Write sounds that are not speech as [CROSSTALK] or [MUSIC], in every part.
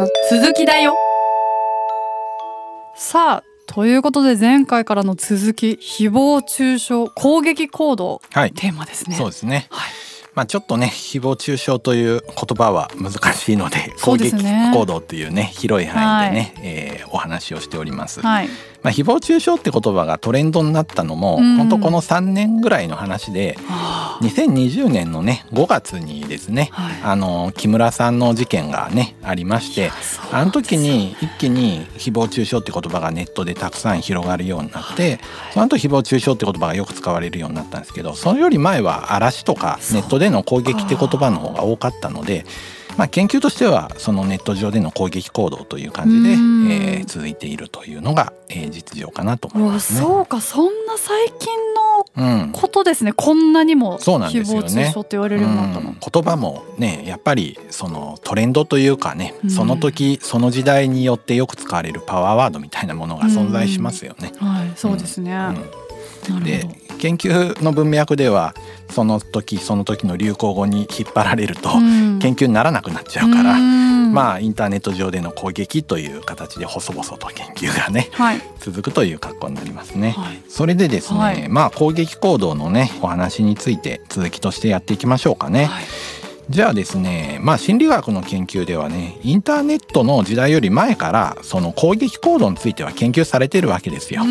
の続きだよ。さあということで前回からの続き誹謗中傷攻撃行動、はい、テーマですね。そうですね、はい。まあ、ちょっとね誹謗中傷という言葉は難しいので攻撃行動というね広い範囲でね、はい、えー、お話をしております。はいまあ、誹謗中傷って言葉がトレンドになったのも、うん、本当この3年ぐらいの話で、2020年のね5月にですね、はい、あの木村さんの事件がねありましてあの時に一気に誹謗中傷って言葉がネットでたくさん広がるようになって、はい、その後誹謗中傷って言葉がよく使われるようになったんですけどそれより前は嵐とかネットでの攻撃って言葉の方が多かったので。まあ、研究としてはそのネット上での攻撃行動という感じで、えー、続いているというのが、えー、実情かなと思いますね。そうか。そんな最近のことですね、うん、こんなにも誹謗中傷って言われるようになったの、うん、言葉もねやっぱりそのトレンドというかね、その時その時代によってよく使われるパワーワードみたいなものが存在しますよね。はい、そうですね、で研究の文脈ではその時その時の流行語に引っ張られると研究にならなくなっちゃうから、まあインターネット上での攻撃という形で細々と研究がね、はい、続くという格好になりますね。はい、それでですね、はい、まあ攻撃行動のねお話について続きとしてやっていきましょうかね。じゃあですねまあ心理学の研究ではねインターネットの時代より前からその攻撃行動については研究されてるわけですよ。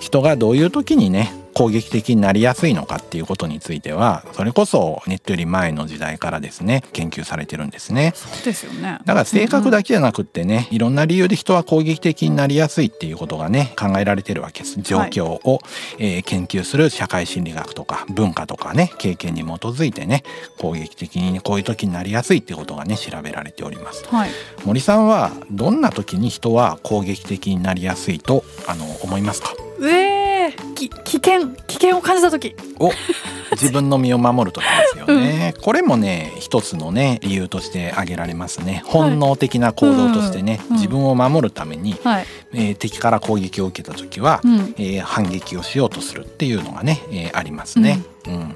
人がどういう時にね攻撃的になりやすいのかっていうことについてはそれこそネットより前の時代からですね研究されてるんですね。そうですよねだから性格だけじゃなくってね、うん、いろんな理由で人は攻撃的になりやすいっていうことがね考えられてるわけです。状況を、はい、えー、研究する社会心理学とか文化とかね経験に基づいてね攻撃的にこういう時になりやすいっていうことがね調べられております。はい、森さんはどんな時に人は攻撃的になりやすいとあの思いますか？えー危険危険を感じた時。お自分の身を守る時ですよね、うん、これもね一つのね理由として挙げられますね。本能的な行動としてね、はい、自分を守るために、はい、えー、敵から攻撃を受けた時は、うん、えー、反撃をしようとするっていうのがね、えー、ありますね。うん、うん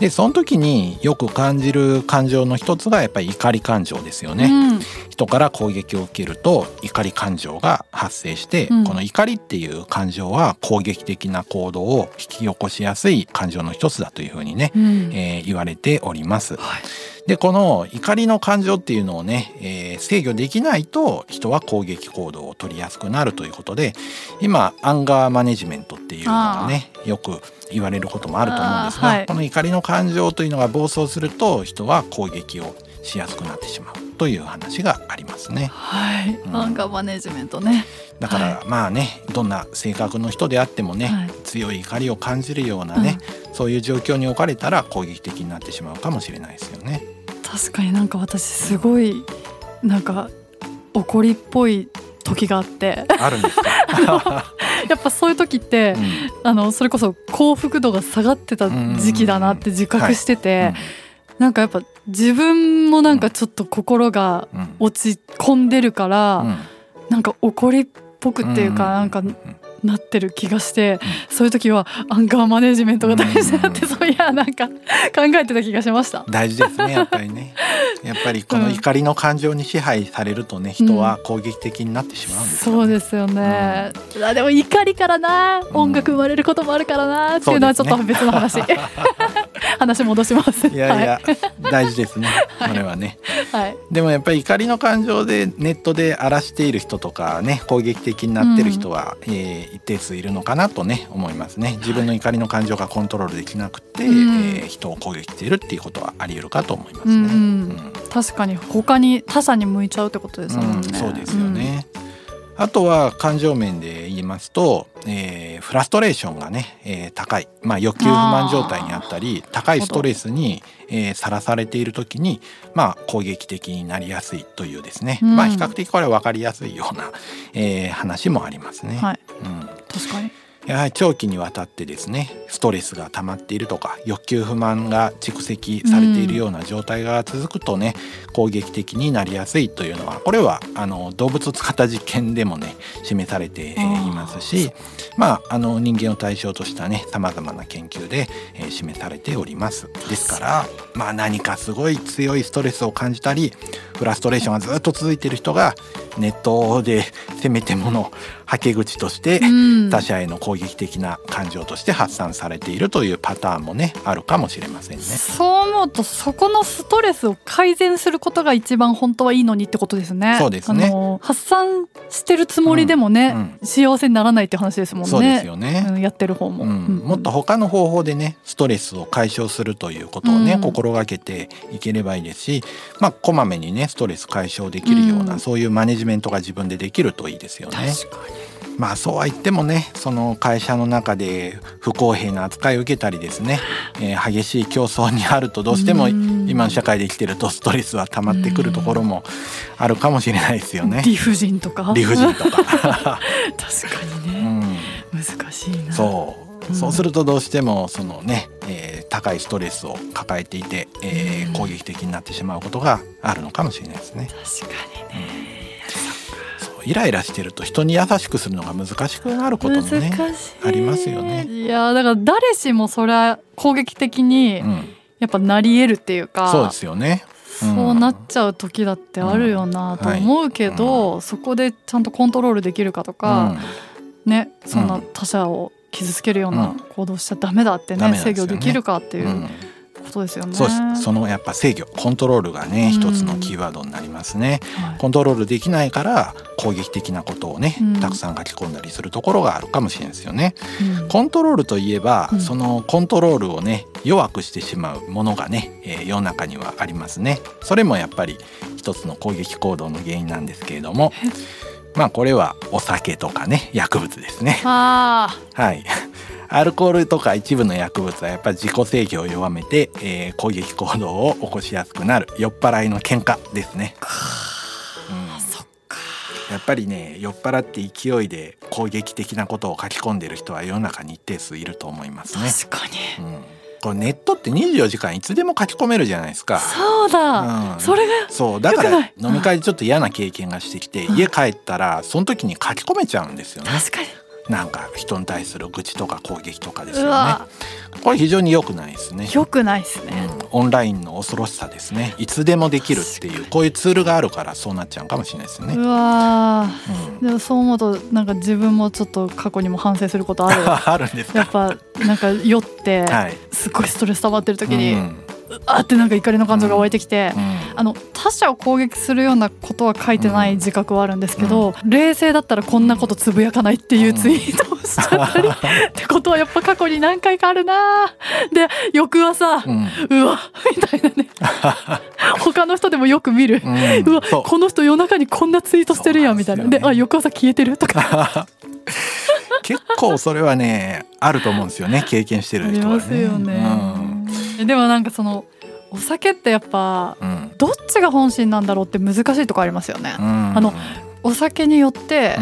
でその時によく感じる感情の一つがやっぱり怒り感情ですよね、うん、人から攻撃を受けると怒り感情が発生して、うん、この怒りっていう感情は攻撃的な行動を引き起こしやすい感情の一つだというふうにね、うん、えー、言われております。はいでこの怒りの感情っていうのをね、えー、制御できないと人は攻撃行動を取りやすくなるということで今アンガーマネジメントっていうのがねよく言われることもあると思うんですが、はい、この怒りの感情というのが暴走すると人は攻撃をしやすくなってしまうという話がありますね。はい、うん、アンガーマネジメントね。だから、はい、まあねどんな性格の人であってもね、はい、強い怒りを感じるようなね、うん、そういう状況に置かれたら攻撃的になってしまうかもしれないですよね。確かになんか私すごいなんか怒りっぽい時があって。あるんですか？[LAUGHS] やっぱそういう時って、うん、あのそれこそ幸福度が下がってた時期だなって自覚してて、なんかやっぱ自分もなんかちょっと心が落ち込んでるから、うん、なんか怒りっぽくっていうか、なんかなってる気がして、うん、そういう時はアンガーマネジメントが大事だって、そういやなんか考えてた気がしました。大事ですねやっぱりね。[LAUGHS] やっぱりこの怒りの感情に支配されるとね、人は攻撃的になってしまうんですよ、ね、そうですよね、うん、あでも怒りからな音楽生まれることもあるからなっていうのはちょっと別の話、[LAUGHS] 話戻します。いやいや、はい、大事ですねこれはね、はい、でもやっぱり怒りの感情でネットで荒らしている人とかね攻撃的になってる人は、うん、えー、一定数いるのかなとね思いますね。自分の怒りの感情がコントロールできなくて、うん、えー、人を攻撃しているっていうことはあり得るかと思いますね、うん、確かに他に他者に向いちゃうってことですもんね、そうですよね、あとは感情面で言いますと、えー、フラストレーションがね、えー、高い、まあ、欲求不満状態にあったり高いストレスにさら、えー、されている時に、まあ、攻撃的になりやすいというですね、うん、まあ、比較的これは分かりやすいような、えー、話もありますね。はい、うん、確かにやはり長期にわたってですねストレスが溜まっているとか欲求不満が蓄積されているような状態が続くとね、うん、攻撃的になりやすいというのはこれはあの動物を使った実験でもね示されていますしまああの人間を対象としたねさまざまな研究で、えー、示されております。ですからまあ何かすごい強いストレスを感じたりフラストレーションがずっと続いている人がネットでせめてものはけ口として他者への攻撃的な感情として発散されているというパターンもねあるかもしれませんね。そう思うとそこのストレスを改善することが一番本当はいいのにってことですね。そうですね。発散してるつもりでもね、うんうん、幸せにならないって話ですもんね。そうですよね。うん、やってる方も、もっと他の方法でねストレスを解消するということをね、心がけていければいいですし、まあこまめにねストレス解消できるような、そういうマネジメントが自分でできるといいですよね。確かにまあそうは言ってもねその会社の中で不公平な扱いを受けたりですね、えー、激しい競争にあるとどうしても今の社会で生きてるとストレスは溜まってくるところもあるかもしれないですよね。理不尽とか。理不尽とか。[LAUGHS] 確かにね、うん、難しいな。そう。そうするとどうしてもそのね、えー、高いストレスを抱えていて、えー、攻撃的になってしまうことがあるのかもしれないですね。確かにね、うんイライラしてると人に優しくするのが難しくなることもねありますよね。いやだから誰しもそれは攻撃的にやっぱなり得るっていうか、うん、そうですよね。そうなっちゃう時だってあるよなと思うけど、うん。はい、そこでちゃんとコントロールできるかとか、うん、ねそんな他者を傷つけるような行動しちゃダメだってね、ね。制御できるかっていう。ことですよね。そうですそのやっぱ制御コントロールがね一つのキーワードになりますね、はい、コントロールできないから攻撃的なことをね、たくさん書き込んだりするところがあるかもしれないですよね。うん、コントロールといえば、うん、そのコントロールをね弱くしてしまうものがね、えー、世の中にはありますね。それもやっぱり一つの攻撃行動の原因なんですけれども。まあこれはお酒とかね薬物ですね。はい。アルコールとか一部の薬物はやっぱり自己制御を弱めて、えー、攻撃行動を起こしやすくなる。酔っ払いの喧嘩ですね。やっぱりね酔っ払って勢いで攻撃的なことを書き込んでる人は世の中に一定数いると思いますね。確かに、うん。これネットって24時間いつでも書き込めるじゃないですか。そうだ、うん、それがそう。だから飲み会でちょっと嫌な経験がしてきて、家帰ったらその時に書き込めちゃうんですよね。確かになんか人に対する愚痴とか攻撃とかですよね。これ非常に良くないですね。良くないですね、うん、オンラインの恐ろしさですね。いつでもできるっていうこういうツールがあるからそうなっちゃうかもしれないですね。うわ、うん、でもそう思うとなんか自分もちょっと過去にも反省することある。[LAUGHS] あるんですやっぱなんか酔ってすごいストレス溜まってる時に。うんあってなんか怒りの感情が湧いてきて、うんあの他者を攻撃するようなことは書いてない自覚はあるんですけど、うん、冷静だったらこんなことつぶやかないっていうツイートをしちゃったり、[LAUGHS] ってことはやっぱ過去に何回かあるなで翌朝、うん、うわみたいなね。[LAUGHS] 他の人でもよく見る、うん、うわこの人夜中にこんなツイートしてるやんみたいな。で、ね、あ翌朝消えてるとか。[LAUGHS] 結構それはねあると思うんですよね経験してる人はね。ありますよね。でもなんかそのお酒ってやっぱ、どっちが本心なんだろうって難しいとこありますよね。あのお酒によって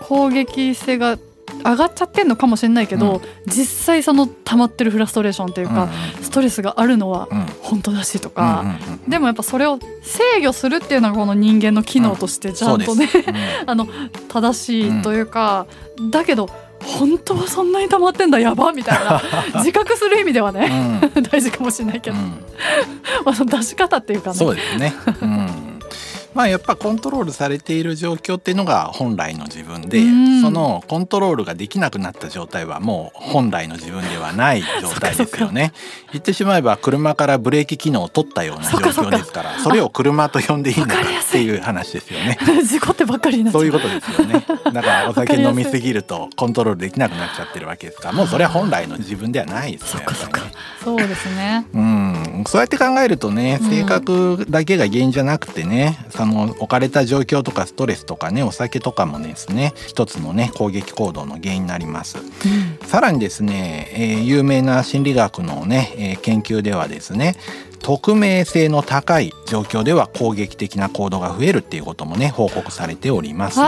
攻撃性が上がっちゃってんのかもしれないけど、うん、実際その溜まってるフラストレーションっていうか、うん、ストレスがあるのは本当だしとか、うん、でもやっぱそれを制御するっていうのがこの人間の機能としてちゃんとね、[LAUGHS] あの正しいというか、だけど本当はそんなに溜まってんだやばみたいな。[LAUGHS] 自覚する意味ではね、うん、[LAUGHS] 大事かもしれないけど、うん、[LAUGHS] まあ出し方っていうかね。そうですね、うんまあやっぱコントロールされている状況っていうのが本来の自分で、そのコントロールができなくなった状態はもう本来の自分ではない状態ですよね。言ってしまえば車からブレーキ機能を取ったような状況ですからそれを車と呼んでいいのかっていう話ですよね。事故 [LAUGHS] ってばっかりそういうことですよね。だからお酒飲みすぎると [LAUGHS] コントロールできなくなっちゃってるわけですからもうそれは本来の自分ではないですね。そうですね。うん、そうやって考えるとね性格だけが原因じゃなくてね、その置かれた状況とかストレスとかねお酒とかもですね一つのね攻撃行動の原因になります、うん、さらにですね、えー、有名な心理学のね、えー、研究ではですね匿名性の高い状況では攻撃的な行動が増えるっていうこともね報告されております。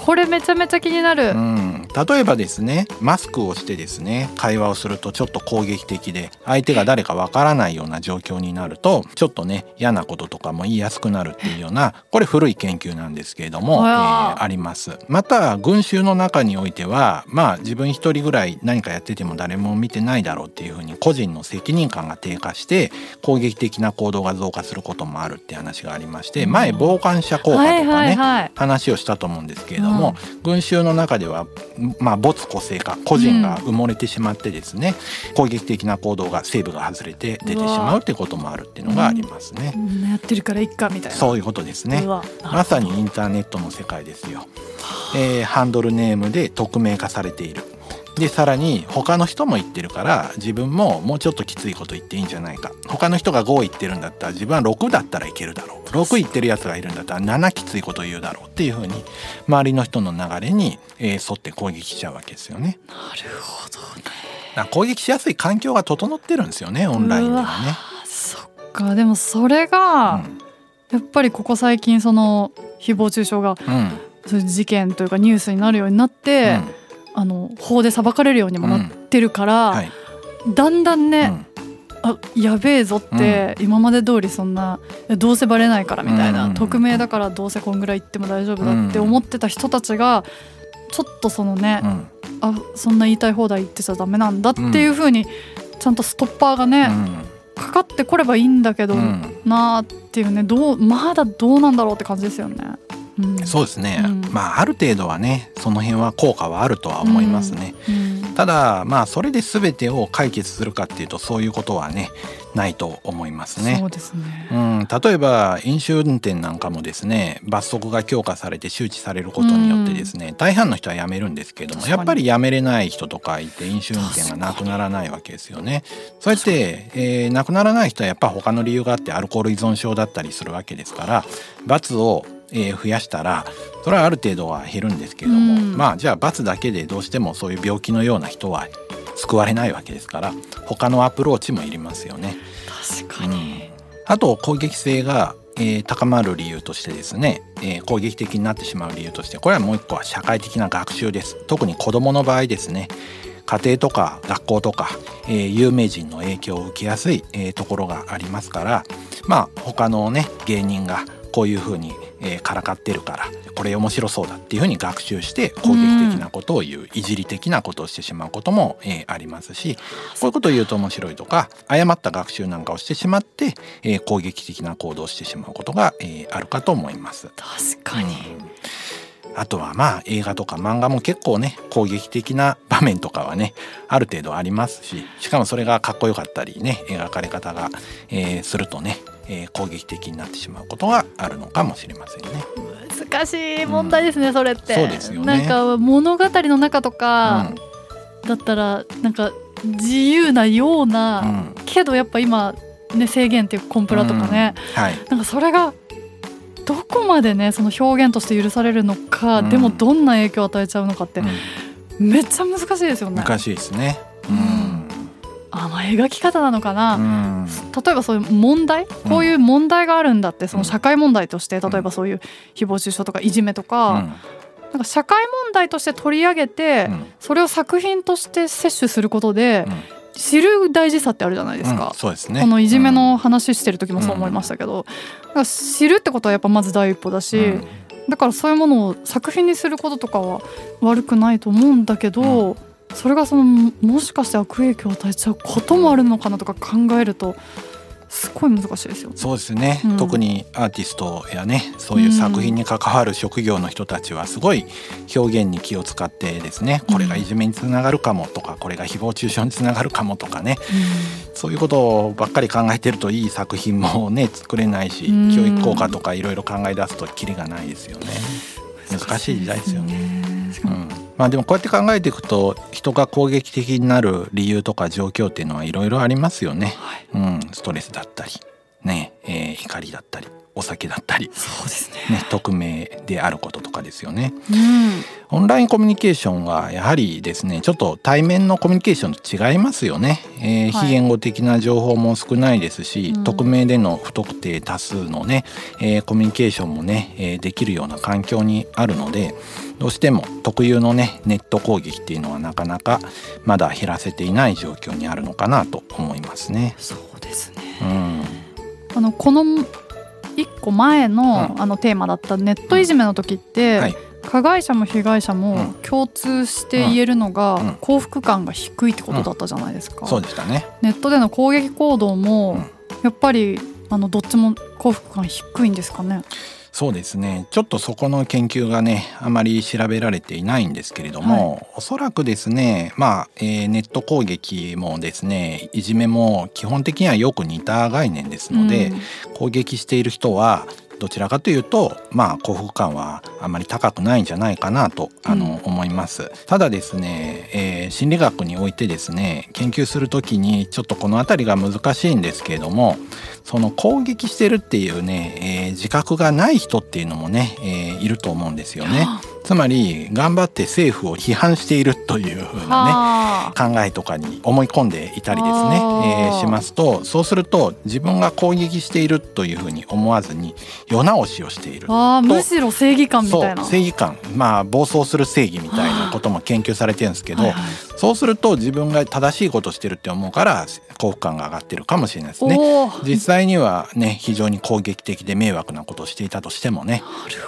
これめちゃめちゃ気になる、うん、例えばですねマスクをしてですね会話をするとちょっと攻撃的で相手が誰かわからないような状況になるとちょっとね嫌なこととかも言いやすくなるっていうようなこれ古い研究なんですけれども、えー、あります。また群衆の中においてはまあ自分一人ぐらい何かやってても誰も見てないだろうっていうふうに個人の責任感が低下して攻撃的な行動が増加することもあるって話がありまして前傍観者効果とかね、はいはい、話をしたと思うんですけれども、うん、群衆の中ではまあ没個性化個人が埋もれてしまってですね、うん、攻撃的な行動がセーブが外れて出てしまうってこともあるっていうのがありますね。うん、やってるからいっかみたいな。そういうことですね。まさにインターネットの世界ですよ。えー、ハンドルネームで匿名化されている。でさらに他の人も言ってるから自分ももうちょっときついこと言っていいんじゃないか。他の人が5言ってるんだったら自分は6だったらいけるだろう。6言ってるやつがいるんだったら7きついこと言うだろうっていうふうに周りの人の流れに、えー、沿って攻撃しちゃうわけですよね。なるほどね。攻撃しやすい環境が整ってるんですよねオンラインではね。そっか。でもそれが、うん、やっぱりここ最近その誹謗中傷が、うん、そういう事件というかニュースになるようになって、うんあの法で裁かれるようにもなってるから、うん。はい、だんだんね、うん、あやべえぞって、今まで通りそんなどうせバレないからみたいな、匿名だからどうせこんぐらい言っても大丈夫だって思ってた人たちがちょっとそのね、あそんな言いたい放題言ってちゃダメなんだっていうふうにちゃんとストッパーがね、かかってこればいいんだけど、なあっていうねどうまだどうなんだろうって感じですよね。そうですね、うん、まあある程度はねその辺は効果はあるとは思いますね、ただまあそれで全てを解決するかっていうとそういうことはねないと思いますね。そうですね。うん、例えば飲酒運転なんかもですね罰則が強化されて周知されることによってですね、大半の人はやめるんですけれどもやっぱりやめれない人とかいて飲酒運転がなくならないわけですよね。そうやって、えー、なくならない人はやっぱ他の理由があってアルコール依存症だったりするわけですから罰をえー、増やしたらそれはある程度は減るんですけれども、うん、まあじゃあ罰だけでどうしてもそういう病気のような人は救われないわけですから他のアプローチもいりますよね。確かに、うん、あと攻撃性が、えー、高まる理由としてですね、えー、攻撃的になってしまう理由としてこれはもう一個は社会的な学習です。特に子どもの場合ですね家庭とか学校とか、えー、有名人の影響を受けやすい、えー、ところがありますからまあ他のね芸人がこういうふうにえー、からかってるからこれ面白そうだっていうふうに学習して攻撃的なことを言う、うん、いじり的なことをしてしまうことも、えー、ありますしこういうことを言うと面白いとか誤った学習なんかをしてしまって、えー、攻撃的な行動をしてしまうことが、えー、あるかと思います。確かに、うんあとはまあ映画とか漫画も結構ね攻撃的な場面とかはねある程度ありますししかもそれがかっこよかったりね描かれ方が、えー、するとねえー、攻撃的になってしまうことがあるのかもしれませんね。難しい問題ですね、うん、それって。そうですよね。なんか物語の中とか、だったらなんか自由なような、うん、けどやっぱ今ね制限っていうコンプラとかね、うん、はい、なんかそれがどこまでねその表現として許されるのか、でもどんな影響を与えちゃうのかって、めっちゃ難しいですよね。難しいですね。うん描き方なのかな、うん、例えばそういう問題？こういう問題があるんだってその社会問題として例えばそういう誹謗中傷とかいじめとか、なんか社会問題として取り上げて、それを作品として摂取することで、知る大事さってあるじゃないですか、うん、そうですね。このいじめの話してる時もそう思いましたけど、うん、知るってことはやっぱまず第一歩だし、うん、だからそういうものを作品にすることとかは悪くないと思うんだけど、それがそのもしかして悪影響を与えちゃうこともあるのかなとか考えるとすごい難しいですよ、そうですね、うん、特にアーティストやねそういう作品に関わる職業の人たちはすごい表現に気を使ってですね、これがいじめにつながるかもとかこれが誹謗中傷につながるかもとかね、うん、そういうことばっかり考えてるといい作品もね [LAUGHS] 作れないし、教育効果とかいろいろ考え出すときりがないですよね。難しい時代ですよね。うんまあでもこうやって考えていくと人が攻撃的になる理由とか状況っていうのはいろいろありますよね、はい、うん、ストレスだったりね、えー、怒りだったりお酒だったりそうですね。ね匿名であることとかですよね。うん。オンラインコミュニケーションはやはりですねちょっと対面のコミュニケーションと違いますよね、えーはい。非言語的な情報も少ないですし、うん。匿名での不特定多数のね、えーコミュニケーションもね、えーできるような環境にあるのでどうしても特有のねネット攻撃っていうのはなかなかまだ減らせていない状況にあるのかなと思いますね。そうですね。うん、あのこの一個前の,、うん。あのテーマだったネットいじめの時って、はい。加害者も被害者もうん。共通して言えるのが、うん。幸福感が低いってことだったじゃないですか。そうでしたね。ネットでの攻撃行動も、うん。やっぱりあのどっちも幸福感低いんですかね？そうですね。ちょっとそこの研究がねあまり調べられていないんですけれども、おそらくですねまあ、えーネット攻撃もですねいじめも基本的にはよく似た概念ですので、うん。攻撃している人はどちらかというとまあ幸福感はあまり高くないんじゃないかなとあの、うん。思います。ただですね、えー心理学においてですね研究するときにちょっとこの辺りが難しいんですけれどもその攻撃してるっていうね、えー自覚がない人っていうのもね、えーいると思うんですよねつまり頑張って政府を批判しているというふうなねはあ考えとかに思い込んでいたりですね、えーしますとそうすると自分が攻撃しているというふうに思わずに世直しをしている。あーむしろ正義感みたいな。正義感まあ暴走する正義みたいなことも研究されてるんですけど、はいはいそうすると自分が正しいことをしてるって思うから幸福感が上がってるかもしれないですね。実際にはね非常に攻撃的で迷惑なことをしていたとしてもね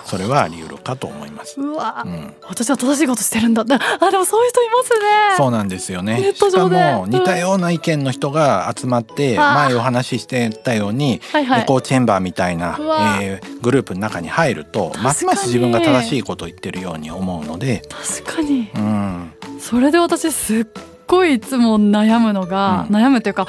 それはあり得るかと思います。うわ、うん、私は正しいことしてるんだ。あでもそういう人いますね。そうなんですよね。ネット上で。しかも似たような意見の人が集まって、あー。前お話ししてたように、はいはい。エコーチェンバーみたいな、うわ。えーグループの中に入るとますます自分が正しいことを言ってるように思うので、確かに。うん、それで私すっごいいつも悩むのが、うん。悩むっていうか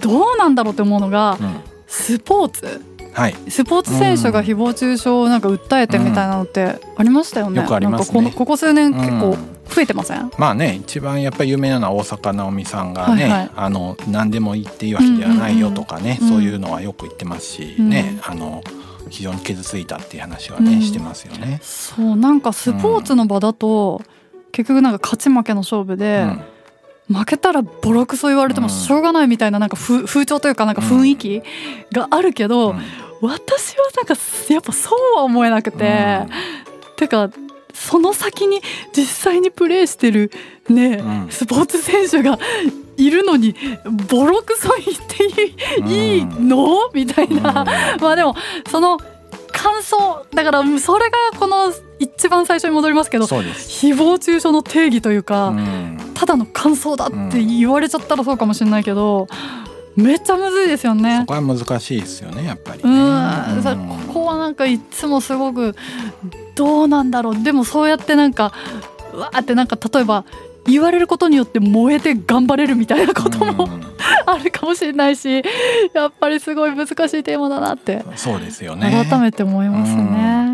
どうなんだろうって思うのが、うん、スポーツ。はい。スポーツ選手が誹謗中傷をなんか訴えてみたいなのってありましたよね。よくありますね。このここ数年結構うん増えてません、まあね一番やっぱり有名なのは大坂なおみさんがね、はいはい。あの何でも言っていいわけではないよとかね、うん。うん。うんそういうのはよく言ってますし、うん。ねあの非常に傷ついたっていう話はね、うん。してますよね。そうなんかスポーツの場だと、結局なんか勝ち負けの勝負で、うん。負けたらボロクソ言われてもしょうがないみたいななんか風風潮というかなんか雰囲気があるけど、うん。私はなんかやっぱそうは思えなくて、てかその先に実際にプレーしてるね、うん。スポーツ選手がいるのにボロクソ言っていい,、いいの？みたいな、まあでもその感想だからそれがこの一番最初に戻りますけど。誹謗中傷の定義というか、うんただの感想だって言われちゃったらそうかもしれないけど、めっちゃむずいですよねそ。こは難しいですよねやっぱりうね。ん、さここはなんかいつもすごくどうなんだろうでもそうやってなんかうわーってなんか例えば言われることによって燃えて頑張れるみたいなことも、うん。あるかもしれないしやっぱりすごい難しいテーマだなってそうですよね。改めて思いますね。でも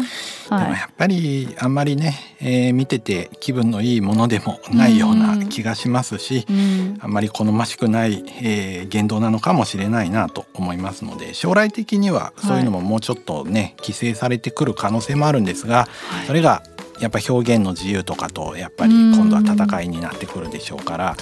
はい、やっぱりあんまりね、えー見てて気分のいいものでもないような気がしますし、うん。あんまり好ましくない、えー言動なのかもしれないなと思いますので将来的にはそういうのももうちょっとね、規制されてくる可能性もあるんですがそれがやっぱ表現の自由とかとやっぱり今度は戦いになってくるでしょうから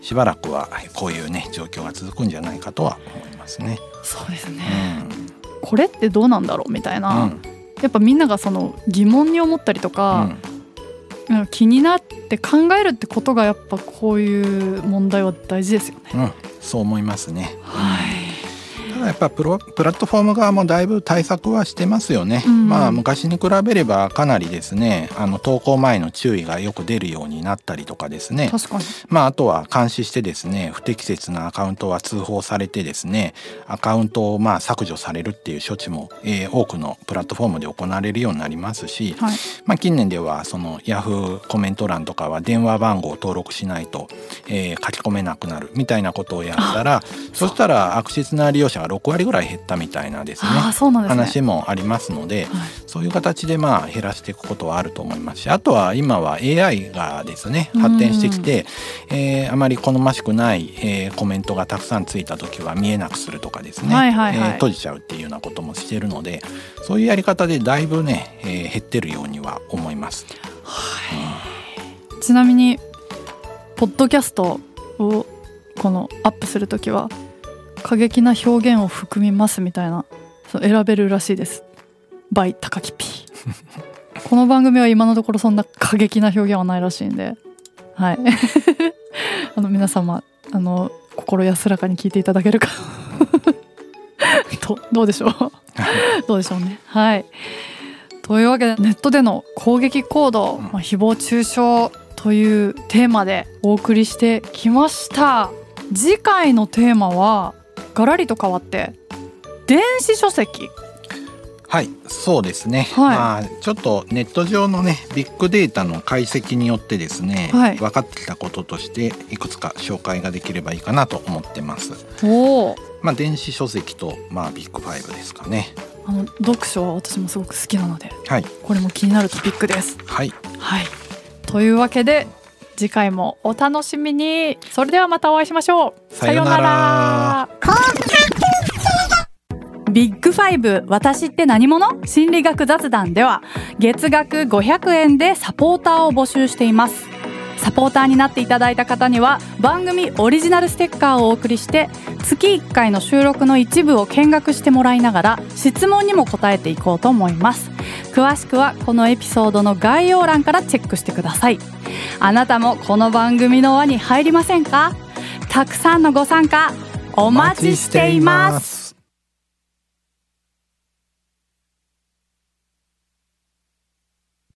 しばらくはこういうね状況が続くんじゃないかとは思いますね。そうですね、うん。これってどうなんだろうみたいな、うん。やっぱみんながその疑問に思ったりとか、なんか気になって考えるってことがやっぱこういう問題は大事ですよね。そう思いますね。はい。やっぱプロプラットフォーム側もだいぶ対策はしてますよね、うんまあ昔に比べればかなりですねあの投稿前の注意がよく出るようになったりとかですね確かに。まああとは監視してですね不適切なアカウントは通報されてですねアカウントをまあ削除されるっていう処置も、えー多くのプラットフォームで行われるようになりますし、はい。まあ、近年ではそのヤフーコメント欄とかは電話番号を登録しないと、えー書き込めなくなるみたいなことをやったらそしたら悪質な利用者が6割ぐらい減ったみたいなですねすね。話もありますので、はい、そういう形でまあ減らしていくことはあると思いますしあとは今は AI がですね発展してきて、えー、あまり好ましくない、えー、コメントがたくさんついた時は見えなくするとかですね、はいはいはい、えー、閉じちゃうっていうようなこともしているのでそういうやり方でだいぶね、えー、減ってるようには思います。はい、うん、ちなみにポッドキャストをこのアップする時は過激な表現を含みますみたいな選べるらしいです。バイ高木 P [LAUGHS] この番組は今のところそんな過激な表現はないらしいんで。はい。[LAUGHS] あの皆様あの心安らかに聞いていただけるか。[LAUGHS] とどうでしょう？どうでしょうね。はい。というわけでネットでの攻撃行動、まあ、誹謗中傷というテーマでお送りしてきました。次回のテーマはガラリと変わって電子書籍。はいそうですね、はい、まあちょっとネット上のねビッグデータの解析によってですね、はい、分かってきたこととしていくつか紹介ができればいいかなと思ってます。おまあ電子書籍とまあビッグファイブですかね。あの読書は私もすごく好きなので、はい、これも気になるトピックです。はい、はい、というわけで次回もお楽しみに。それではまたお会いしましょう。さようなら。ビッグファイブ私って何者？心理学雑談では月額500円でサポーターを募集しています。サポーターになっていただいた方には番組オリジナルステッカーをお送りして月1回の収録の一部を見学してもらいながら質問にも答えていこうと思います詳しくはこのエピソードの概要欄からチェックしてください。あなたもこの番組の輪に入りませんか？たくさんのご参加お待ちしています。